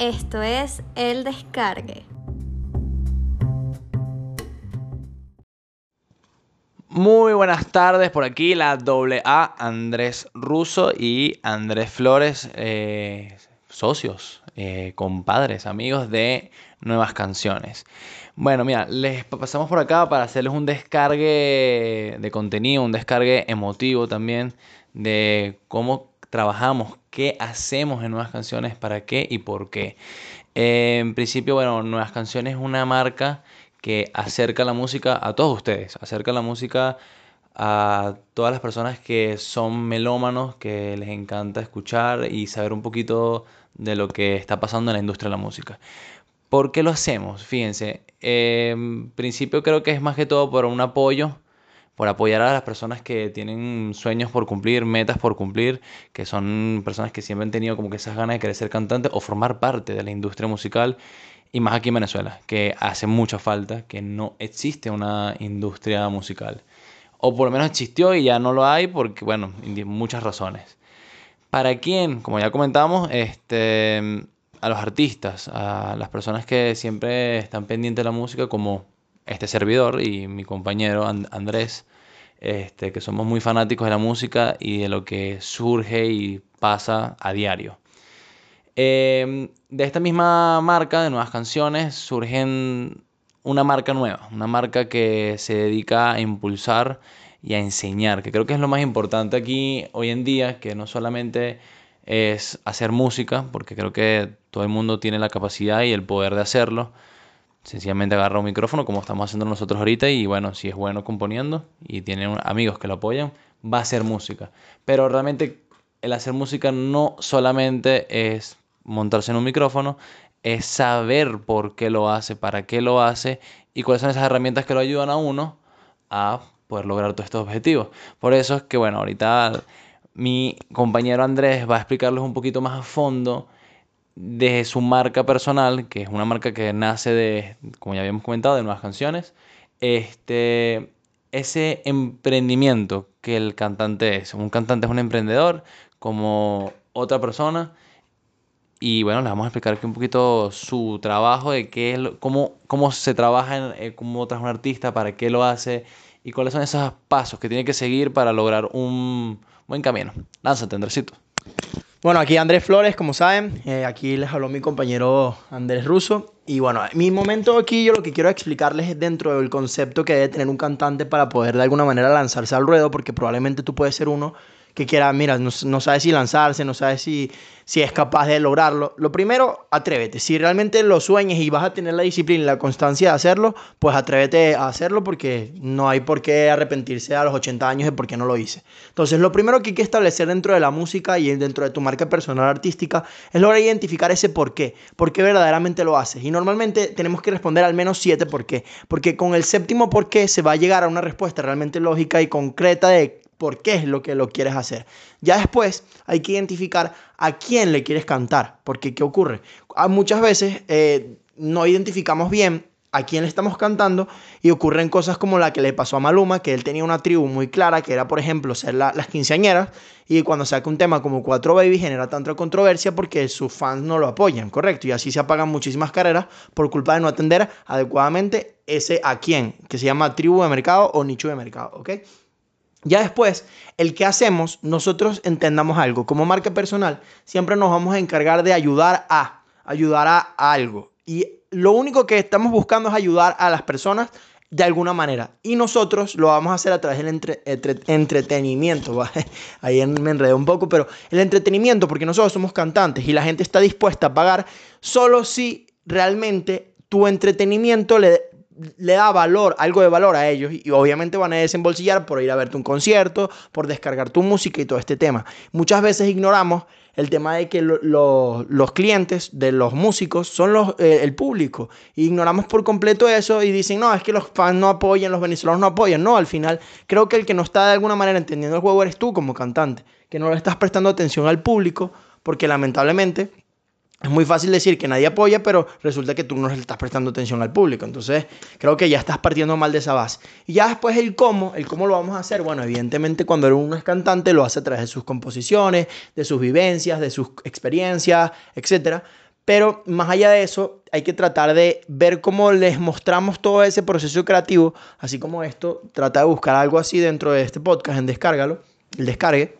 Esto es El Descargue. Muy buenas tardes, por aquí la doble A, Andrés Russo y Andrés Flores, eh, socios, eh, compadres, amigos de Nuevas Canciones. Bueno, mira, les pasamos por acá para hacerles un descargue de contenido, un descargue emotivo también de cómo trabajamos, qué hacemos en Nuevas Canciones, para qué y por qué. Eh, en principio, bueno, Nuevas Canciones es una marca que acerca la música a todos ustedes, acerca la música a todas las personas que son melómanos, que les encanta escuchar y saber un poquito de lo que está pasando en la industria de la música. ¿Por qué lo hacemos? Fíjense, en principio creo que es más que todo por un apoyo, por apoyar a las personas que tienen sueños por cumplir, metas por cumplir, que son personas que siempre han tenido como que esas ganas de querer ser cantantes o formar parte de la industria musical y más aquí en Venezuela, que hace mucha falta que no existe una industria musical. O por lo menos existió y ya no lo hay porque, bueno, muchas razones. ¿Para quién? Como ya comentamos, este, a los artistas, a las personas que siempre están pendientes de la música, como este servidor y mi compañero Andrés, este, que somos muy fanáticos de la música y de lo que surge y pasa a diario. Em, de esta misma marca, de nuevas canciones, surgen una marca nueva, una marca que se dedica a impulsar y a enseñar, que creo que es lo más importante aquí hoy en día, que no solamente es hacer música, porque creo que todo el mundo tiene la capacidad y el poder de hacerlo. Sencillamente agarra un micrófono como estamos haciendo nosotros ahorita y bueno, si es bueno componiendo y tiene amigos que lo apoyan, va a hacer música. Pero realmente el hacer música no solamente es montarse en un micrófono, es saber por qué lo hace, para qué lo hace y cuáles son esas herramientas que lo ayudan a uno a poder lograr todos estos objetivos. Por eso es que, bueno, ahorita mi compañero Andrés va a explicarles un poquito más a fondo de su marca personal, que es una marca que nace de, como ya habíamos comentado, de nuevas canciones. Este, ese emprendimiento que el cantante es. Un cantante es un emprendedor como otra persona y bueno, les vamos a explicar aquí un poquito su trabajo, de qué es cómo, cómo se trabaja, en, eh, cómo trabaja un artista, para qué lo hace y cuáles son esos pasos que tiene que seguir para lograr un buen camino. Lánzate, Andresito. Bueno, aquí Andrés Flores, como saben, eh, aquí les habló mi compañero Andrés Russo. Y bueno, mi momento aquí yo lo que quiero explicarles es dentro del concepto que debe tener un cantante para poder de alguna manera lanzarse al ruedo, porque probablemente tú puedes ser uno que quiera, mira, no, no sabe si lanzarse, no sabe si, si es capaz de lograrlo. Lo primero, atrévete. Si realmente lo sueñas y vas a tener la disciplina y la constancia de hacerlo, pues atrévete a hacerlo porque no hay por qué arrepentirse a los 80 años de por qué no lo hice. Entonces, lo primero que hay que establecer dentro de la música y dentro de tu marca personal artística es lograr identificar ese por qué. ¿Por qué verdaderamente lo haces? Y normalmente tenemos que responder al menos siete por qué. Porque con el séptimo por qué se va a llegar a una respuesta realmente lógica y concreta de por qué es lo que lo quieres hacer. Ya después hay que identificar a quién le quieres cantar, porque ¿qué ocurre? Ah, muchas veces eh, no identificamos bien a quién le estamos cantando y ocurren cosas como la que le pasó a Maluma, que él tenía una tribu muy clara, que era por ejemplo ser las quinceañeras, y cuando saca un tema como Cuatro Baby genera tanta controversia porque sus fans no lo apoyan, correcto, y así se apagan muchísimas carreras por culpa de no atender adecuadamente ese a quién, que se llama tribu de mercado o nicho de mercado, ¿ok? Ya después, el que hacemos, nosotros entendamos algo. Como marca personal, siempre nos vamos a encargar de ayudar a, ayudar a, algo. Y lo único que estamos buscando es ayudar a las personas de alguna manera. Y nosotros lo vamos a hacer a través del entretenimiento. Ahí me enredé un poco, pero el entretenimiento, porque nosotros somos cantantes y la gente está dispuesta a pagar solo si realmente tu entretenimiento le le da valor, algo de valor a ellos y, obviamente van a desembolsillar por ir a verte un concierto, por descargar tu música y todo este tema. Muchas veces ignoramos el tema de que los clientes de los músicos son los, eh, el público. ignoramos por completo eso y dicen, no, es que los fans no apoyan, los venezolanos no apoyan. No, al final creo que el que no está de alguna manera entendiendo el juego eres tú como cantante, que no le estás prestando atención al público, porque lamentablemente es muy fácil decir que nadie apoya, pero resulta que tú no estás prestando atención al público. Entonces, creo que ya estás partiendo mal de esa base. Y ya después el cómo, el cómo lo vamos a hacer. Bueno, evidentemente cuando uno es cantante lo hace a través de sus composiciones, de sus vivencias, de sus experiencias, etc. Pero más allá de eso, hay que tratar de ver cómo les mostramos todo ese proceso creativo, así como esto, trata de buscar algo así dentro de este podcast, en Descárgalo, el descargue.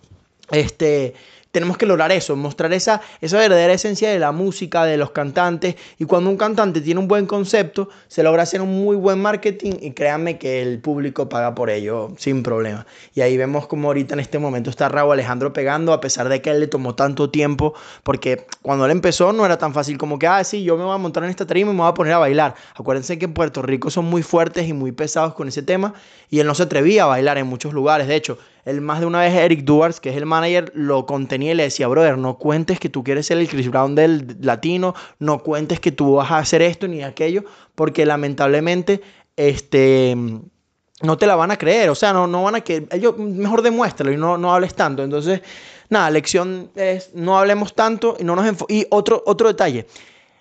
Este, tenemos que lograr eso, mostrar esa, esa verdadera esencia de la música, de los cantantes. Y cuando un cantante tiene un buen concepto, se logra hacer un muy buen marketing y créanme que el público paga por ello sin problema. Y ahí vemos como ahorita en este momento está Raúl Alejandro pegando, a pesar de que él le tomó tanto tiempo, porque cuando él empezó no era tan fácil como que, ah, sí, yo me voy a montar en esta tarima y me voy a poner a bailar. Acuérdense que en Puerto Rico son muy fuertes y muy pesados con ese tema y él no se atrevía a bailar en muchos lugares. De hecho, él más de una vez Eric Duars, que es el manager, lo contenía y le decía, brother, no cuentes que tú quieres ser el Chris Brown del latino, no cuentes que tú vas a hacer esto ni aquello, porque lamentablemente, este no te la van a creer, o sea, no, no van a que ellos mejor demuéstralo y no, no hables tanto. Entonces, nada, lección es no hablemos tanto y no nos y otro otro detalle.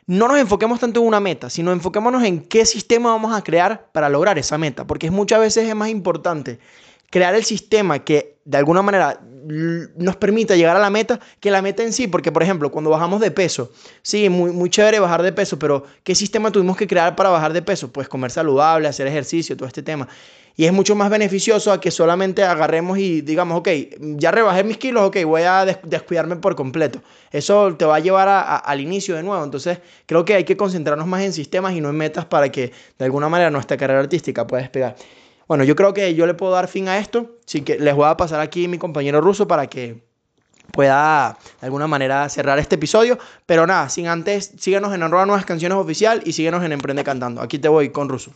No nos enfoquemos tanto en una meta, sino enfoquémonos en qué sistema vamos a crear para lograr esa meta, porque muchas veces es más importante crear el sistema que de alguna manera nos permita llegar a la meta que la meta en sí, porque por ejemplo, cuando bajamos de peso, sí, muy, muy chévere bajar de peso, pero ¿qué sistema tuvimos que crear para bajar de peso? Pues comer saludable, hacer ejercicio, todo este tema. Y es mucho más beneficioso a que solamente agarremos y digamos, ok, ya rebajé mis kilos, ok, voy a descuidarme por completo. Eso te va a llevar al inicio de nuevo. Entonces, creo que hay que concentrarnos más en sistemas y no en metas para que de alguna manera nuestra carrera artística pueda despegar. Bueno, yo creo que yo le puedo dar fin a esto. Así que les voy a pasar aquí a mi compañero ruso para que pueda de alguna manera cerrar este episodio. Pero nada, sin antes, síguenos en arroba nuevas canciones oficial y síguenos en Emprende Cantando. Aquí te voy con Ruso.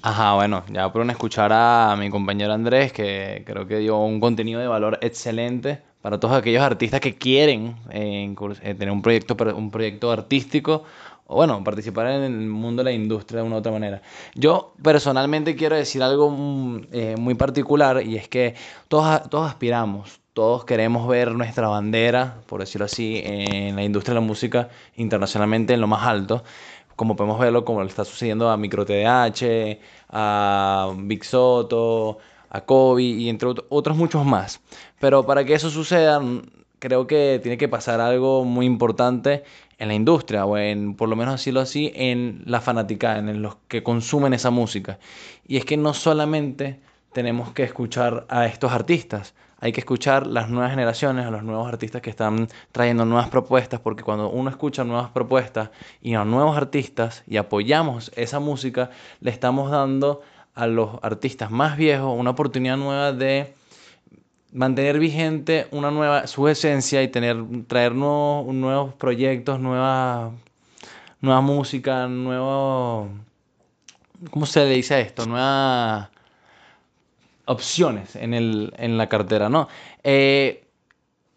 Ajá, bueno, ya por escuchar a mi compañero Andrés, que creo que dio un contenido de valor excelente para todos aquellos artistas que quieren eh, eh, tener un proyecto, un proyecto artístico o bueno, participar en el mundo de la industria de una u otra manera. Yo personalmente quiero decir algo mm, eh, muy particular y es que todos, todos aspiramos, todos queremos ver nuestra bandera, por decirlo así, en la industria de la música internacionalmente en lo más alto, como podemos verlo como le está sucediendo a Micro TDH, a Big Soto, a Kobe y entre otros muchos más. Pero para que eso suceda, creo que tiene que pasar algo muy importante en la industria, o en, por lo menos decirlo así, en la fanática, en los que consumen esa música. Y es que no solamente tenemos que escuchar a estos artistas, hay que escuchar las nuevas generaciones, a los nuevos artistas que están trayendo nuevas propuestas, porque cuando uno escucha nuevas propuestas y a nuevos artistas y apoyamos esa música, le estamos dando a los artistas más viejos una oportunidad nueva de mantener vigente una nueva, su esencia y tener, traer nuevos, nuevos proyectos, nueva, nueva música, nuevo, ¿cómo se le dice esto? Nuevas opciones en, el, en la cartera, ¿no? Eh,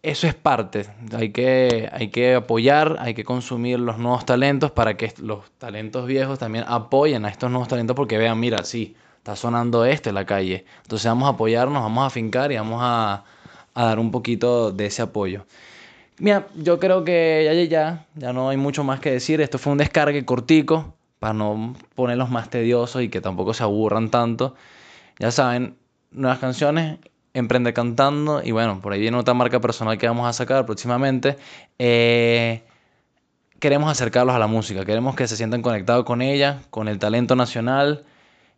eso es parte, hay que, hay que apoyar, hay que consumir los nuevos talentos para que los talentos viejos también apoyen a estos nuevos talentos porque vean, mira, sí, está sonando este en la calle. Entonces vamos a apoyarnos, vamos a afincar y vamos a, dar un poquito de ese apoyo. Mira, yo creo que ya, ya, ya no hay mucho más que decir. Esto fue un descargue cortico para no ponerlos más tediosos y que tampoco se aburran tanto. Ya saben, nuevas canciones, Emprende Cantando y bueno, por ahí viene otra marca personal que vamos a sacar próximamente. Eh, queremos acercarlos a la música, queremos que se sientan conectados con ella, con el talento nacional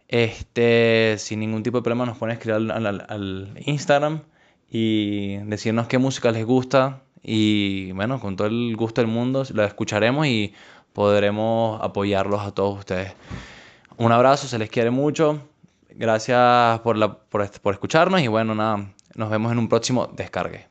este, sin ningún tipo de problema nos a escribir al, Instagram y decirnos qué música les gusta y bueno, con todo el gusto del mundo la escucharemos y podremos apoyarlos a todos ustedes. Un abrazo, se les quiere mucho. Gracias por, la, por, por escucharnos y bueno, nada, nos vemos en un próximo descargue.